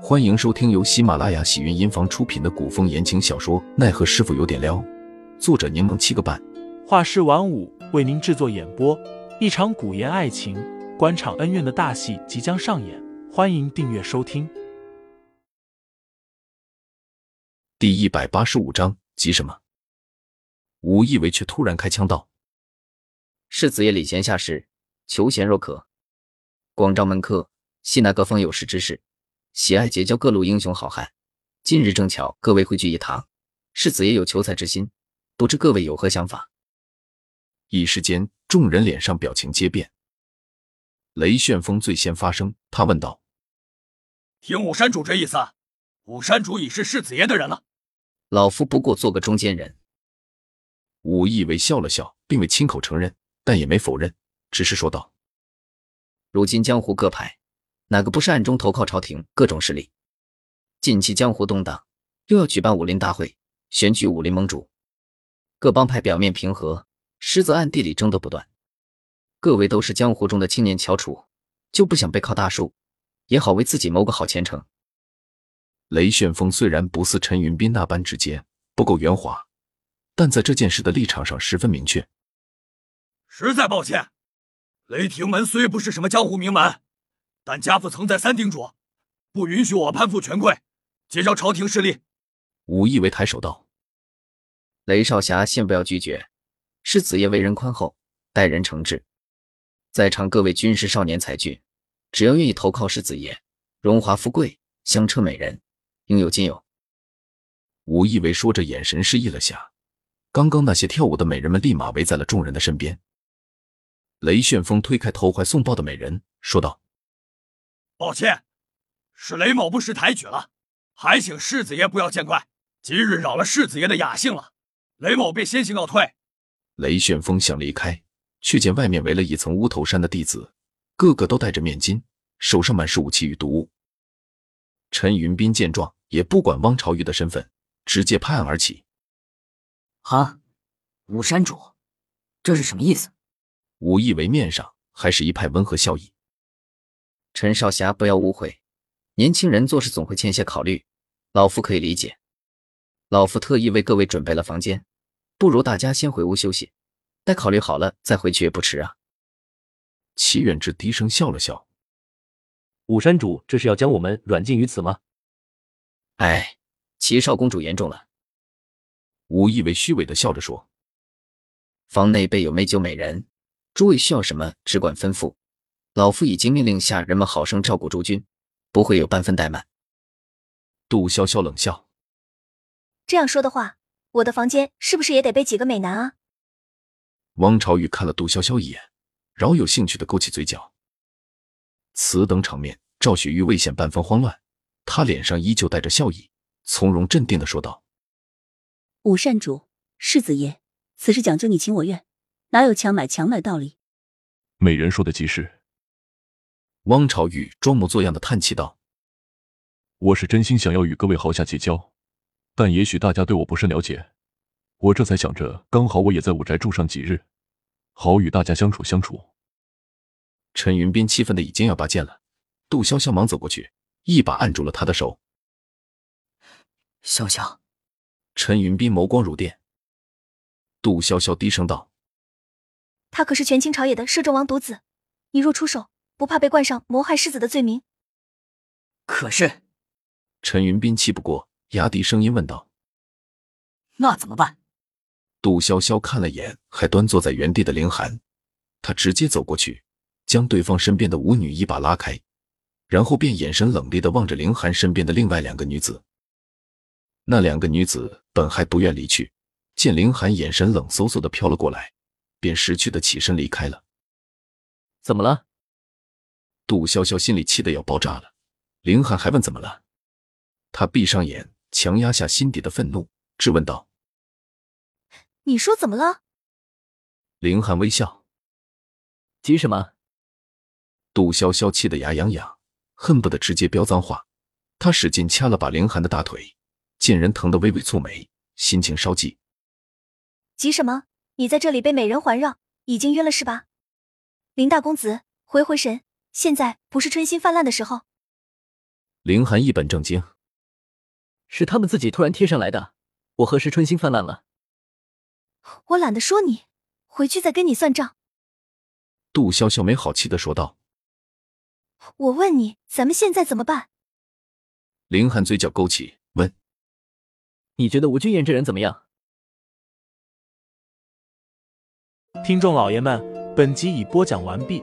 欢迎收听由喜马拉雅喜云音房出品的古风言情小说《奈何师傅有点撩》，作者柠檬七个半，画师晚舞为您制作演播。一场古言爱情、官场恩怨的大戏即将上演，欢迎订阅收听。第一百八十五章，急什么？武义为却突然开枪道：“世子爷礼贤下士，求贤若渴，广招门客，吸纳各方有识之士。”喜爱结交各路英雄好汉，今日正巧各位汇聚一堂，世子也有求财之心，不知各位有何想法？一时间，众人脸上表情皆变。雷旋风最先发声，他问道：“听武山主这意思，武山主已是世子爷的人了。老夫不过做个中间人。”武义为笑了笑，并未亲口承认，但也没否认，只是说道：“如今江湖各派。”哪个不是暗中投靠朝廷各种势力？近期江湖动荡，又要举办武林大会，选举武林盟主。各帮派表面平和，实则暗地里争斗不断。各位都是江湖中的青年翘楚，就不想背靠大树，也好为自己谋个好前程。雷旋风虽然不似陈云斌那般直接，不够圆滑，但在这件事的立场上十分明确。实在抱歉，雷霆门虽不是什么江湖名门。但家父曾在三叮嘱，不允许我攀附权贵，结交朝廷势力。武义为抬手道：“雷少侠，先不要拒绝。世子爷为人宽厚，待人诚挚。在场各位军师少年才俊，只要愿意投靠世子爷，荣华富贵，香车美人，应有尽有。”武义为说着，眼神示意了下。刚刚那些跳舞的美人们立马围在了众人的身边。雷旋风推开投怀送抱的美人，说道。抱歉，是雷某不识抬举了，还请世子爷不要见怪。今日扰了世子爷的雅兴了，雷某便先行告退。雷旋风想离开，却见外面围了一层乌头山的弟子，个个都戴着面巾，手上满是武器与毒物。陈云斌见状，也不管汪朝玉的身份，直接拍案而起：“哈，武山主，这是什么意思？”武义为面上还是一派温和笑意。陈少侠，不要误会，年轻人做事总会欠些考虑，老夫可以理解。老夫特意为各位准备了房间，不如大家先回屋休息，待考虑好了再回去也不迟啊。齐远志低声笑了笑：“武山主，这是要将我们软禁于此吗？”哎，齐少公主言重了。武意为虚伪的笑着说：“房内备有美酒美人，诸位需要什么，只管吩咐。”老夫已经命令下人们好生照顾诸君，不会有半分怠慢。杜潇潇冷笑：“这样说的话，我的房间是不是也得备几个美男啊？”汪朝玉看了杜潇潇一眼，饶有兴趣的勾起嘴角。此等场面，赵雪玉未显半分慌乱，她脸上依旧带着笑意，从容镇定的说道：“武善主，世子爷，此事讲究你情我愿，哪有强买强卖道理？”美人说的极是。汪朝玉装模作样的叹气道：“我是真心想要与各位豪侠结交，但也许大家对我不甚了解，我这才想着，刚好我也在武宅住上几日，好与大家相处相处。”陈云斌气愤的已经要拔剑了，杜潇潇忙走过去，一把按住了他的手。潇潇，陈云斌眸光如电。杜潇潇低声道：“他可是权倾朝野的摄政王独子，你若出手。”不怕被冠上谋害世子的罪名？可是，陈云斌气不过，压低声音问道：“那怎么办？”杜潇潇看了眼还端坐在原地的凌寒，他直接走过去，将对方身边的舞女一把拉开，然后便眼神冷厉的望着凌寒身边的另外两个女子。那两个女子本还不愿离去，见凌寒眼神冷飕飕的飘了过来，便识趣的起身离开了。怎么了？杜潇潇心里气得要爆炸了，凌寒还问怎么了？他闭上眼，强压下心底的愤怒，质问道：“你说怎么了？”凌寒微笑：“急什么？”杜潇潇气得牙痒痒，恨不得直接飙脏话。他使劲掐了把凌寒的大腿，见人疼得微微蹙眉，心情稍急。急什么？你在这里被美人环绕，已经晕了是吧？林大公子，回回神。现在不是春心泛滥的时候。凌寒一本正经：“是他们自己突然贴上来的，我何时春心泛滥了？”我懒得说你，回去再跟你算账。杜潇潇没好气的说道：“我问你，咱们现在怎么办？”凌寒嘴角勾起，问：“你觉得吴君彦这人怎么样？”听众老爷们，本集已播讲完毕，